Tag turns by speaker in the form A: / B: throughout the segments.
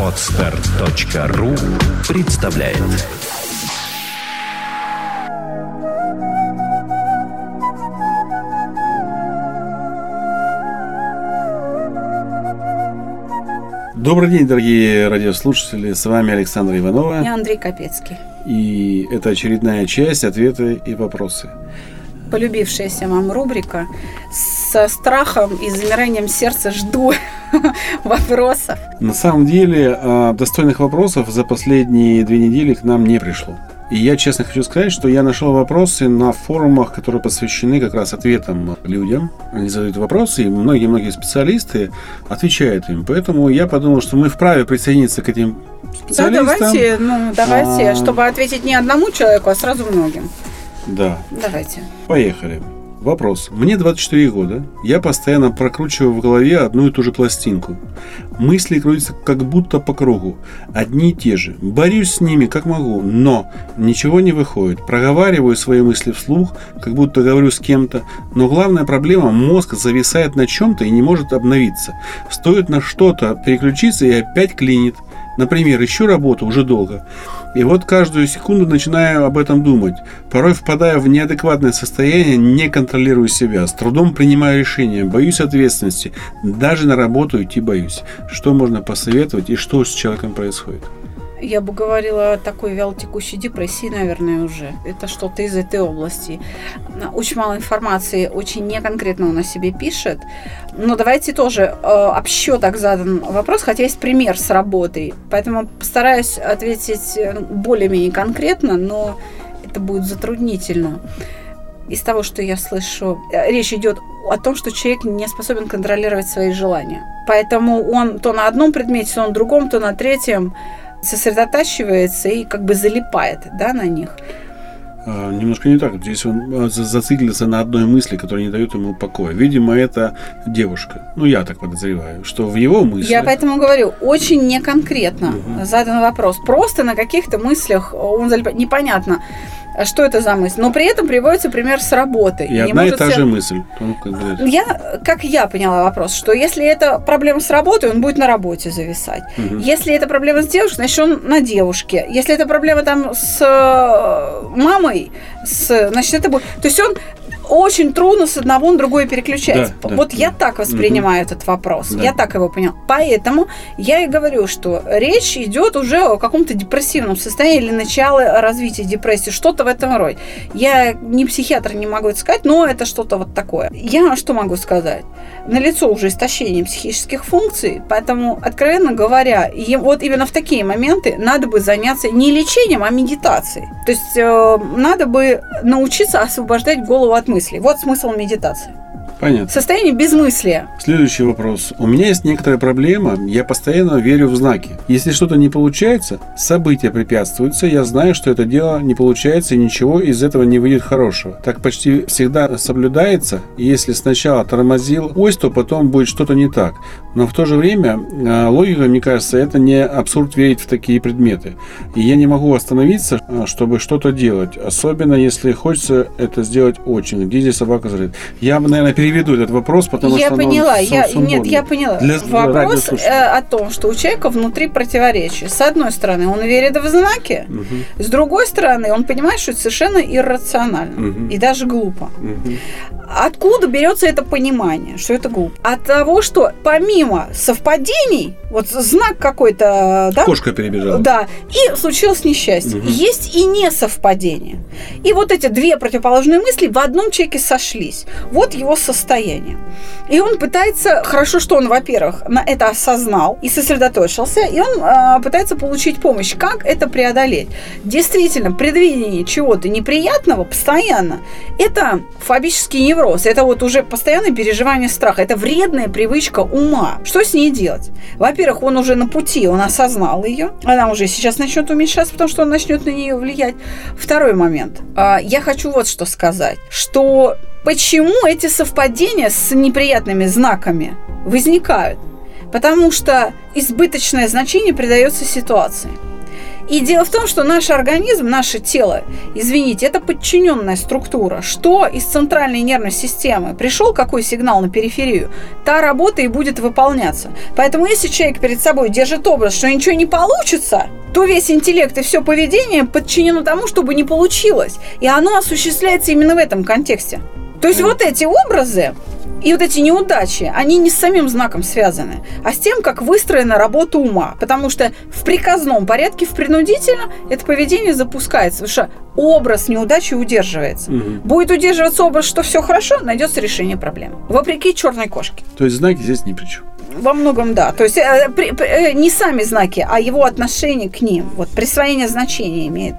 A: Отстар.ру представляет
B: Добрый день, дорогие радиослушатели. С вами Александр Иванова.
C: И Андрей Капецкий.
B: И это очередная часть «Ответы и вопросы».
C: Полюбившаяся вам рубрика. Со страхом и замиранием сердца жду вопросов.
B: На самом деле, а, достойных вопросов за последние две недели к нам не пришло. И я честно хочу сказать, что я нашел вопросы на форумах, которые посвящены как раз ответам людям. Они задают вопросы, и многие-многие специалисты отвечают им. Поэтому я подумал, что мы вправе присоединиться к этим специалистам.
C: Да, давайте, ну, давайте, а... чтобы ответить не одному человеку, а сразу многим.
B: Да.
C: Давайте.
B: Поехали. Вопрос. Мне 24 года. Я постоянно прокручиваю в голове одну и ту же пластинку. Мысли крутятся как будто по кругу. Одни и те же. Борюсь с ними как могу, но ничего не выходит. Проговариваю свои мысли вслух, как будто говорю с кем-то. Но главная проблема – мозг зависает на чем-то и не может обновиться. Стоит на что-то переключиться и опять клинит. Например, ищу работу уже долго. И вот каждую секунду начинаю об этом думать. Порой впадаю в неадекватное состояние, не контролирую себя, с трудом принимаю решения, боюсь ответственности, даже на работу идти боюсь. Что можно посоветовать и что с человеком происходит?
C: Я бы говорила о такой вялотекущей депрессии, наверное, уже. Это что-то из этой области. Очень мало информации, очень неконкретно он о себе пишет. Но давайте тоже э, общо так задан вопрос, хотя есть пример с работой. Поэтому постараюсь ответить э, более-менее конкретно, но это будет затруднительно. Из того, что я слышу, э, речь идет о том, что человек не способен контролировать свои желания. Поэтому он то на одном предмете, то на другом, то на третьем сосредотачивается и как бы залипает да, на них.
B: А, немножко не так. Здесь он а, зациклился на одной мысли, которая не дает ему покоя. Видимо, это девушка. Ну, я так подозреваю, что в его мыслях...
C: Я поэтому говорю, очень неконкретно угу. задан вопрос. Просто на каких-то мыслях он залипает. Непонятно что это за мысль. Но при этом приводится пример с работы.
B: И, и одна и та себе... же мысль.
C: Я, как я поняла вопрос, что если это проблема с работой, он будет на работе зависать. Угу. Если это проблема с девушкой, значит он на девушке. Если это проблема там с э, мамой, с, значит это будет... То есть он очень трудно с одного на другое переключать. Да, вот да, я да. так воспринимаю угу. этот вопрос. Да. Я так его понял. Поэтому я и говорю, что речь идет уже о каком-то депрессивном состоянии или начало развития депрессии, что-то в этом роде. Я не психиатр, не могу это сказать, но это что-то вот такое. Я что могу сказать? На лицо уже истощение психических функций, поэтому, откровенно говоря, вот именно в такие моменты надо бы заняться не лечением, а медитацией. То есть э, надо бы научиться освобождать голову от мыслей мыслей. Вот смысл медитации.
B: Понятно.
C: Состояние безмыслия.
B: Следующий вопрос. У меня есть некоторая проблема. Я постоянно верю в знаки. Если что-то не получается, события препятствуются, я знаю, что это дело не получается и ничего из этого не выйдет хорошего. Так почти всегда соблюдается. Если сначала тормозил ось, то потом будет что-то не так. Но в то же время а, логика, мне кажется, это не абсурд верить в такие предметы. И я не могу остановиться, а, чтобы что-то делать. Особенно если хочется это сделать очень. Где здесь собака зарыт? Я бы, наверное, переведу этот вопрос, потому
C: я
B: что
C: поняла, я нет, я поняла. Для, вопрос э, о том, что у человека внутри противоречия. С одной стороны, он верит в знаки, угу. с другой стороны, он понимает, что это совершенно иррационально угу. и даже глупо. Угу. Откуда берется это понимание, что это глупо? От того, что помимо совпадений, вот знак какой-то, да?
B: Кошка перебежала.
C: Да, и случилось несчастье. Угу. Есть и несовпадение. И вот эти две противоположные мысли в одном человеке сошлись. Вот его состояние состояние. И он пытается, хорошо, что он, во-первых, на это осознал и сосредоточился, и он э, пытается получить помощь. Как это преодолеть? Действительно, предвидение чего-то неприятного постоянно – это фобический невроз, это вот уже постоянное переживание страха, это вредная привычка ума. Что с ней делать? Во-первых, он уже на пути, он осознал ее, она уже сейчас начнет уменьшаться, потому что он начнет на нее влиять. Второй момент. Э, я хочу вот что сказать, что Почему эти совпадения с неприятными знаками возникают? Потому что избыточное значение придается ситуации. И дело в том, что наш организм, наше тело, извините, это подчиненная структура. Что из центральной нервной системы пришел какой сигнал на периферию, та работа и будет выполняться. Поэтому если человек перед собой держит образ, что ничего не получится, то весь интеллект и все поведение подчинено тому, чтобы не получилось. И оно осуществляется именно в этом контексте. То есть вот эти образы, и вот эти неудачи, они не с самим знаком связаны, а с тем, как выстроена работа ума. Потому что в приказном порядке, в принудительно, это поведение запускается. Потому что образ неудачи удерживается. Угу. Будет удерживаться образ, что все хорошо, найдется решение проблемы. Вопреки черной кошке.
B: То есть знаки здесь ни при чем.
C: Во многом да. То есть э, при, при, э, не сами знаки, а его отношение к ним. Вот присвоение значения имеет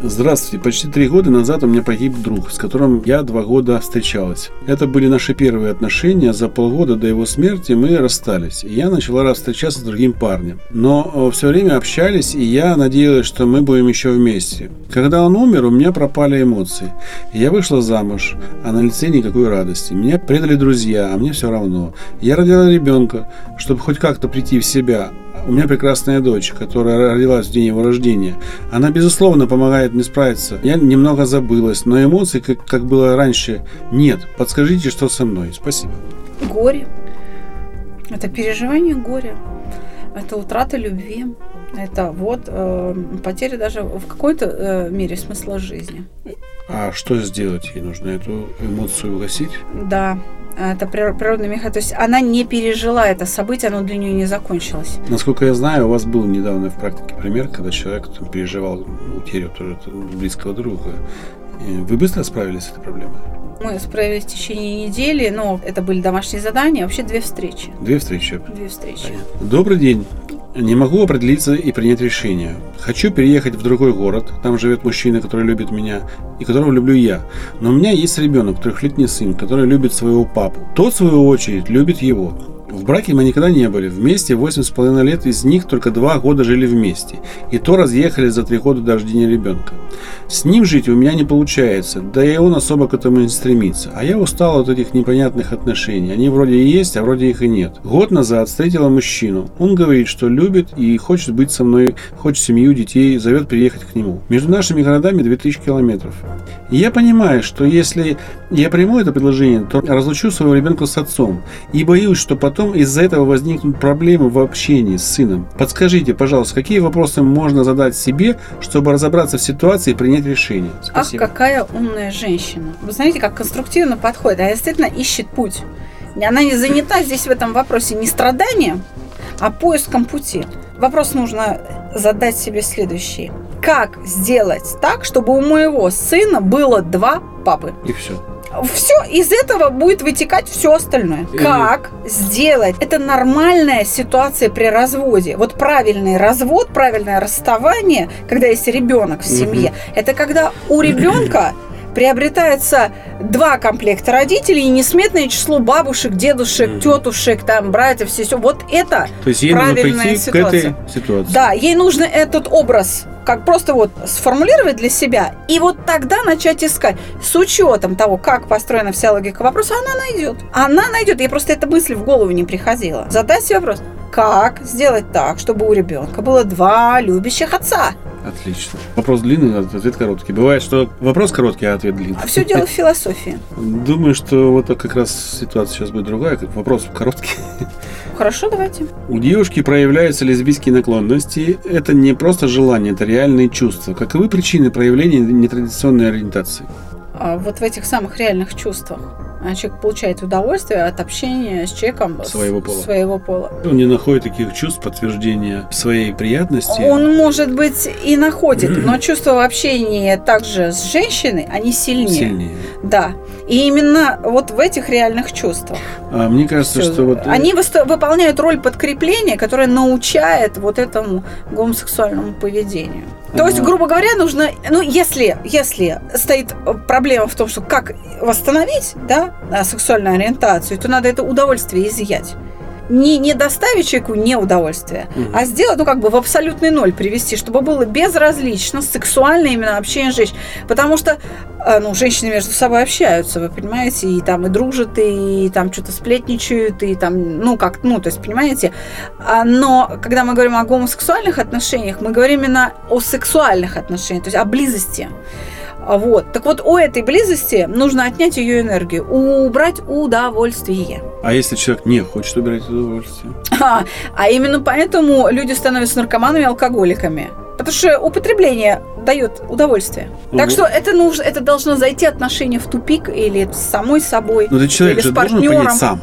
B: Здравствуйте. Почти три года назад у меня погиб друг, с которым я два года встречалась. Это были наши первые отношения. За полгода до его смерти мы расстались. И я начала встречаться с другим парнем. Но э, все время общались, и я надеялась, что мы будем еще вместе. Когда он умер, у меня пропали эмоции. Я вышла замуж, а на лице никакой радости. Меня предали друзья, а мне все равно. Я родила ребенка, чтобы хоть как-то прийти в себя. У меня прекрасная дочь, которая родилась в день его рождения. Она, безусловно, помогает мне справиться. Я немного забылась, но эмоций, как, как было раньше, нет. Подскажите, что со мной. Спасибо.
C: Горе. Это переживание горя. Это утрата любви. Это вот э, потеря даже в какой-то э, мере смысла жизни.
B: А что сделать ей нужно? Эту эмоцию угасить?
C: Да, это природный механизм. То есть она не пережила это событие, оно для нее не закончилось.
B: Насколько я знаю, у вас был недавно в практике пример, когда человек там, переживал утерю тоже близкого друга. Вы быстро справились с этой проблемой?
C: Мы справились в течение недели, но это были домашние задания, вообще две встречи.
B: Две встречи?
C: Две встречи.
B: Понятно. Добрый день. Не могу определиться и принять решение. Хочу переехать в другой город, там живет мужчина, который любит меня, и которого люблю я. Но у меня есть ребенок, трехлетний сын, который любит своего папу. Тот, в свою очередь, любит его. В браке мы никогда не были. Вместе 8,5 лет, из них только 2 года жили вместе. И то разъехали за 3 года до рождения ребенка. С ним жить у меня не получается, да и он особо к этому не стремится. А я устал от этих непонятных отношений. Они вроде и есть, а вроде их и нет. Год назад встретила мужчину. Он говорит, что любит и хочет быть со мной, хочет семью, детей, зовет приехать к нему. Между нашими городами 2000 километров. И я понимаю, что если я приму это предложение, то разлучу своего ребенка с отцом. И боюсь, что потом из-за этого возникнут проблемы в общении с сыном. Подскажите, пожалуйста, какие вопросы можно задать себе, чтобы разобраться в ситуации и принять решение.
C: Спасибо. Ах, какая умная женщина. Вы знаете, как конструктивно подходит. Она действительно ищет путь. Она не занята здесь в этом вопросе не страданием, а поиском пути. Вопрос нужно задать себе следующий. Как сделать так, чтобы у моего сына было два папы?
B: И все
C: все из этого будет вытекать все остальное. И... Как сделать? Это нормальная ситуация при разводе. Вот правильный развод, правильное расставание, когда есть ребенок в семье, угу. это когда у ребенка приобретается два комплекта родителей и несметное число бабушек, дедушек, mm тетушек, там, братьев, все. Вот это
B: То есть ей правильная нужно прийти ситуация. к этой ситуации.
C: Да, ей нужно этот образ как просто вот сформулировать для себя и вот тогда начать искать. С учетом того, как построена вся логика вопроса, она найдет. Она найдет. Ей просто эта мысль в голову не приходила. Задать себе вопрос, как сделать так, чтобы у ребенка было два любящих отца?
B: Отлично. Вопрос длинный, ответ короткий. Бывает, что вопрос короткий, а ответ длинный.
C: А все дело в философии.
B: Думаю, что вот как раз ситуация сейчас будет другая, вопрос короткий.
C: Хорошо, давайте.
B: У девушки проявляются лесбийские наклонности. Это не просто желание, это реальные чувства. Каковы причины проявления нетрадиционной ориентации?
C: А вот в этих самых реальных чувствах. А человек получает удовольствие от общения с человеком
B: своего пола.
C: Своего пола.
B: Он не находит таких чувств, подтверждения своей приятности.
C: Он, может быть, и находит, но чувства общения также с женщиной, они сильнее.
B: Сильнее.
C: Да. И именно вот в этих реальных чувствах.
B: А мне кажется, Все. что вот...
C: Э, они выполняют роль подкрепления, которое научает вот этому гомосексуальному поведению. То есть, грубо говоря, нужно, ну, если, если стоит проблема в том, что как восстановить, да, сексуальную ориентацию, то надо это удовольствие изъять. Не, не доставить человеку неудовольствие,
B: Мгм.
C: а сделать, ну, как бы в абсолютный ноль привести, чтобы было безразлично сексуальное именно общение женщин. Потому что, э, ну, женщины между собой общаются, вы понимаете, и там и дружат, и там что-то сплетничают, и там, ну, как, ну, то есть, понимаете. А, Но когда мы говорим о гомосексуальных отношениях, мы говорим именно о сексуальных отношениях, то есть о близости. А Вот. Так вот, у этой близости нужно отнять ее энергию, убрать удовольствие.
B: А если человек не хочет убирать удовольствие?
C: А, а именно поэтому люди становятся наркоманами и алкоголиками. Потому что употребление дает удовольствие. Так
B: Мгм.
C: что это нужно, это должно зайти отношения в тупик или с самой собой,
B: Но этот человек
C: или
B: же
C: с
B: должен
C: партнером.
B: понять сам.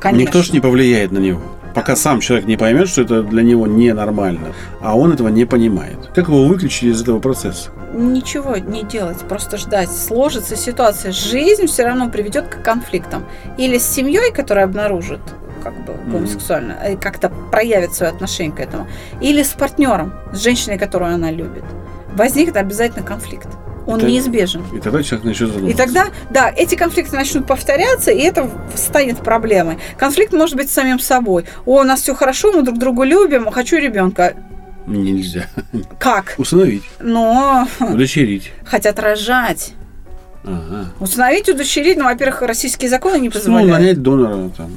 C: Конечно.
B: Никто же не повлияет на него. Пока сам человек не поймет, что это для него ненормально, а он этого не понимает. Как его выключить из этого процесса?
C: Ничего не делать, просто ждать. Сложится ситуация. Жизнь все равно приведет к конфликтам. Или с семьей, которая обнаружит как бы гомосексуально, и как-то проявит свое отношение к этому, или с партнером, с женщиной, которую она любит. Возникнет обязательно конфликт. Он
B: Это-
C: неизбежен.
B: И тогда человек начнет
C: И
B: задумываться.
C: тогда, да, эти конфликты начнут повторяться, и это станет проблемой. Конфликт может быть с самим собой. О, у нас все хорошо, мы друг друга любим, хочу ребенка.
B: Нельзя.
C: Как?
B: Усыновить,
C: Но
B: удочерить.
C: хотят рожать.
B: Ага.
C: Установить, удочерить, ну, во-первых, российские законы не
B: Ну,
C: позволяют.
B: нанять донора там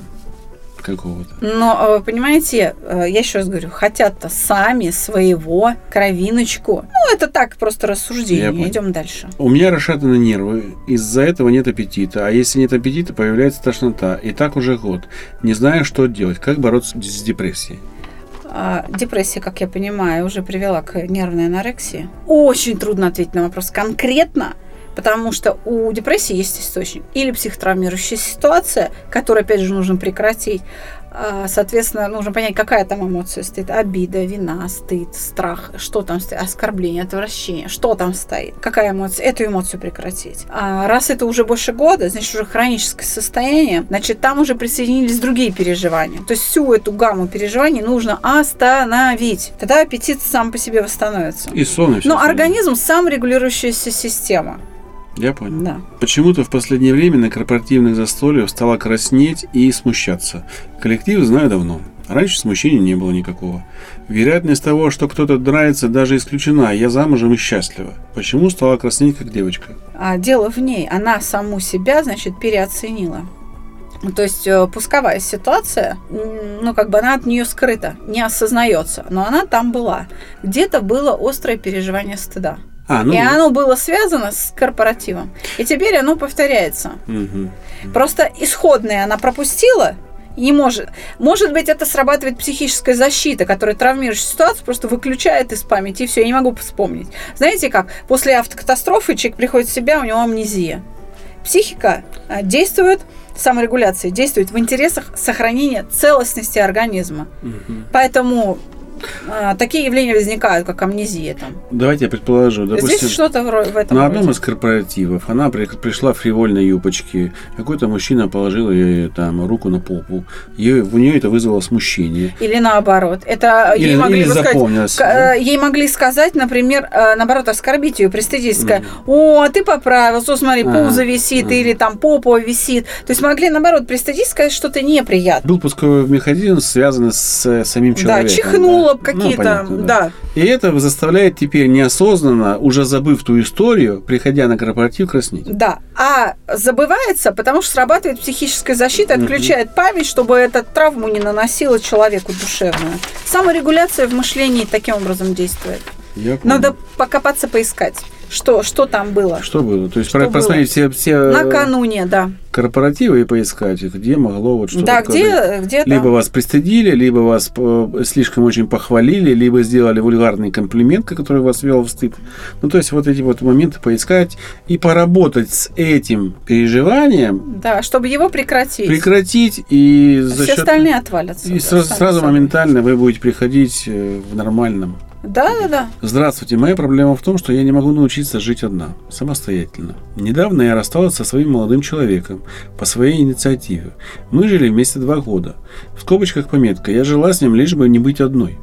B: какого-то.
C: Но, э, понимаете, э, я еще раз говорю, хотят-то сами своего кровиночку. Ну, это так, просто
B: Я
C: рассуждение.
B: понял.
C: Идем дальше.
B: У меня расшатаны нервы, из-за этого нет аппетита, а если нет аппетита, появляется тошнота. И так уже год. Не знаю, что делать, как бороться с депрессией.
C: А, Депрессия, как я понимаю, уже привела к нервной анорексии. Очень трудно ответить на вопрос конкретно, потому что у депрессии есть источник. Или психотравмирующая ситуация, которую, опять же, нужно прекратить. А, Соответственно, нужно понять, какая там эмоция стоит. Обида, вина, стыд, страх. Что там стоит? Оскорбление, отвращение. Что там стоит? Какая эмоция? Эту эмоцию прекратить. А раз это уже больше года, значит, уже хроническое состояние, значит, там уже присоединились другие переживания. То есть всю эту гамму переживаний нужно остановить. Тогда аппетит сам по себе восстановится.
B: И сон,
C: Но организм саморегулирующаяся система.
B: Я понял.
C: Да.
B: Почему-то в последнее время на корпоративных застольях стало краснеть и смущаться. Коллектив знаю давно. Раньше смущения не было никакого. Вероятность того, что кто-то нравится, даже исключена. Я замужем и счастлива. Почему стала краснеть, как девочка?
C: А дело в ней. Она саму себя, значит, переоценила. То есть э, пусковая ситуация, ну, как бы она от нее скрыта, не осознается, но она там была. Где-то было острое переживание стыда.
B: А, ну...
C: И оно было связано с корпоративом. И теперь оно повторяется.
B: мгм.
C: Просто исходное она пропустила, не может. Может быть, это срабатывает психическая защита, которая травмирующую ситуацию просто выключает из памяти, и все, я не могу вспомнить. Знаете как? После автокатастрофы человек приходит в себя, у него амнезия. Психика а, действует, саморегуляция действует в интересах сохранения целостности организма.
B: Мгм.
C: Поэтому такие явления возникают, как амнезия. Там.
B: Давайте я предположу. Допустим,
C: Здесь что-то в этом
B: на одном
C: роде.
B: из корпоративов она при- пришла в фривольной юбочке. Какой-то мужчина положил ей там руку на попу. Ей- у нее это вызвало смущение.
C: Или наоборот. Это
B: Или,
C: ей могли
B: или
C: сказать,
B: запомнилось.
C: К- э, Ей могли сказать, например, э, наоборот, оскорбить ее, пристыдить, сказать, о, а ты поправился, о, смотри,
B: Ага,
C: пузо висит,
B: ага.
C: или там попа висит. То есть могли, наоборот, пристыдить, сказать что-то неприятное.
B: Был пусковой механизм, связанный с самим человеком.
C: Да, чихнула
B: да.
C: какие-то,
B: Ну, понятно,
C: да.
B: И это заставляет теперь неосознанно, уже забыв ту историю, приходя на корпоратив, краснеть.
C: Да. А забывается, потому что срабатывает психическая защита, отключает память, чтобы эта травму не наносила человеку душевную. Саморегуляция в мышлении таким образом действует.
B: Я понял.
C: Надо покопаться, поискать, что, что там было.
B: Что было? То есть
C: Что
B: про- просмотреть все, все э,
C: Накануне, да.
B: корпоративы и поискать, где могло вот что-то
C: Да, где, где.
B: Либо вас пристыдили, либо вас э, слишком очень похвалили, либо сделали вульгарный комплимент, который вас ввел в стыд. Ну, то есть вот эти вот моменты поискать и поработать с этим переживанием,
C: Да, чтобы его прекратить.
B: прекратить и за
C: Все
B: счет...
C: остальные отвалятся.
B: И
C: да,
B: сразу, сразу моментально вы будете приходить э, в нормальном.
C: Да, да, да.
B: Здравствуйте, моя проблема в том, что я не могу научиться жить одна, самостоятельно. Недавно я рассталась со своим молодым человеком по своей инициативе. Мы жили вместе два года. В скобочках пометка, я жила с ним лишь бы не быть одной.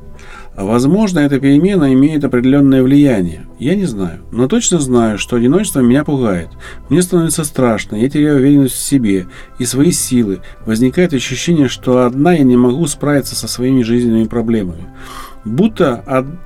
B: Возможно, эта перемена имеет определенное влияние. Я не знаю. Но точно знаю, что одиночество меня пугает. Мне становится страшно, я теряю уверенность в себе и свои силы. Возникает ощущение, что одна я не могу справиться со своими жизненными проблемами будто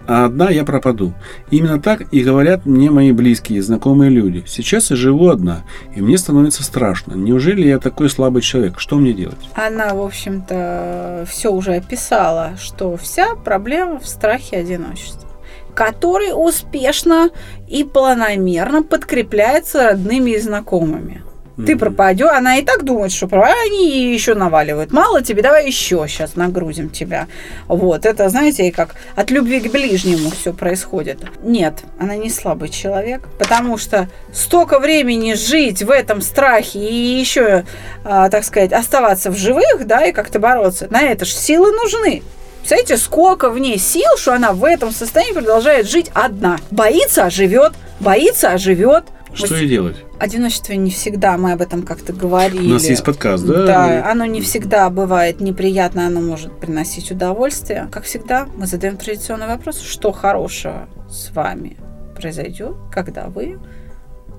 B: одна я пропаду. Именно так и говорят мне мои близкие, знакомые люди. Сейчас я живу одна, и мне становится страшно. Неужели я такой слабый человек? Что мне делать?
C: Она, в общем-то, все уже описала, что вся проблема в страхе одиночества который успешно и планомерно подкрепляется родными и знакомыми. Ты пропадешь, она и так думает, что они еще наваливают. Мало тебе, давай еще сейчас нагрузим тебя. Вот, это, знаете, как от любви к ближнему все происходит. Нет, она не слабый человек, потому что столько времени жить в этом страхе и еще, а, так сказать, оставаться в живых, да, и как-то бороться, на это же силы нужны. Представляете, сколько в ней сил, что она в этом состоянии продолжает жить одна. Боится, а живет, боится, а живет.
B: Что ей делать?
C: Одиночество не всегда, мы об этом как-то говорили.
B: У нас есть подкаст, да?
C: Да, оно не всегда бывает неприятно, оно может приносить удовольствие. Как всегда, мы задаем традиционный вопрос, что хорошего с вами произойдет, когда вы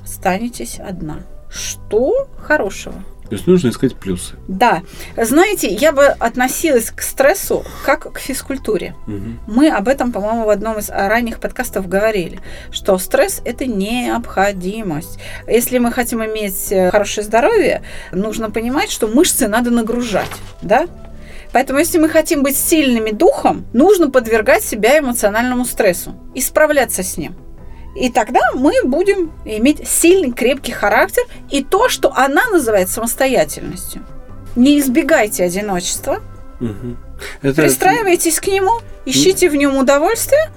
C: останетесь одна. Что хорошего?
B: То есть нужно искать плюсы.
C: Да. Знаете, я бы относилась к стрессу как к физкультуре. Угу. Мы об этом, по-моему, в одном из ранних подкастов говорили, что стресс – это необходимость. Если мы хотим иметь э, хорошее здоровье, нужно понимать, что мышцы надо нагружать, да? Поэтому, если мы хотим быть сильными духом, нужно подвергать себя эмоциональному стрессу и справляться с ним. И тогда мы будем иметь сильный, крепкий характер и то, что она называет самостоятельностью. Не избегайте одиночества. Угу. Это... Пристраивайтесь к нему, ищите в нем удовольствие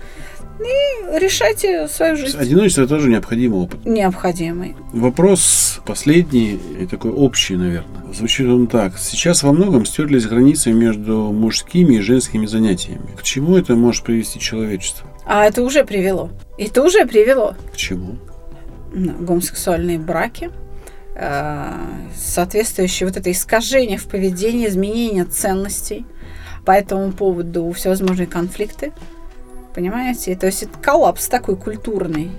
C: и решайте свою жизнь.
B: Одиночество тоже необходимый опыт.
C: Необходимый.
B: Вопрос последний, и такой общий, наверное. Звучит он так. Сейчас во многом стерлись границы между мужскими и женскими занятиями. К чему это может привести человечество?
C: А это уже привело. Это уже привело.
B: К чему?
C: Гомосексуальные браки, э, соответствующее вот это искажение в поведении, изменение ценностей. По этому поводу всевозможные конфликты. Понимаете? То есть это коллапс такой культурный.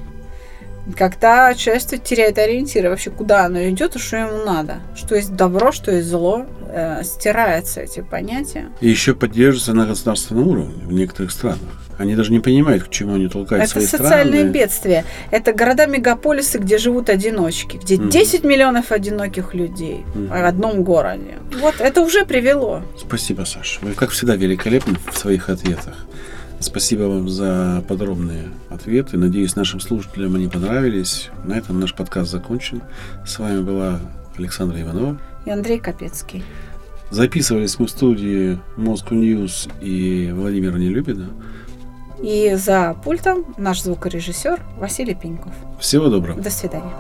C: Когда человечество теряет ориентиры, вообще куда оно идет и что ему надо. Что есть добро, что есть зло. Э, стираются эти понятия.
B: И еще поддерживается на государственном уровне в некоторых странах. Они даже не понимают, к чему они толкают
C: это
B: свои
C: страны. Это социальные бедствия. Это города-мегаполисы, где живут одиночки, где mm. 10 миллионов одиноких людей mm. в одном городе. Вот это уже привело.
B: Спасибо, Саша. Вы, как всегда, великолепны в своих ответах. Спасибо вам за подробные ответы. Надеюсь, нашим слушателям они понравились. На этом наш подкаст закончен. С вами была Александра Иванова
C: и Андрей Капецкий.
B: Записывались мы в студии Moscow News и Владимира Нелюбина.
C: И за пультом наш звукорежиссер Василий Пеньков.
B: Всего доброго.
C: До свидания.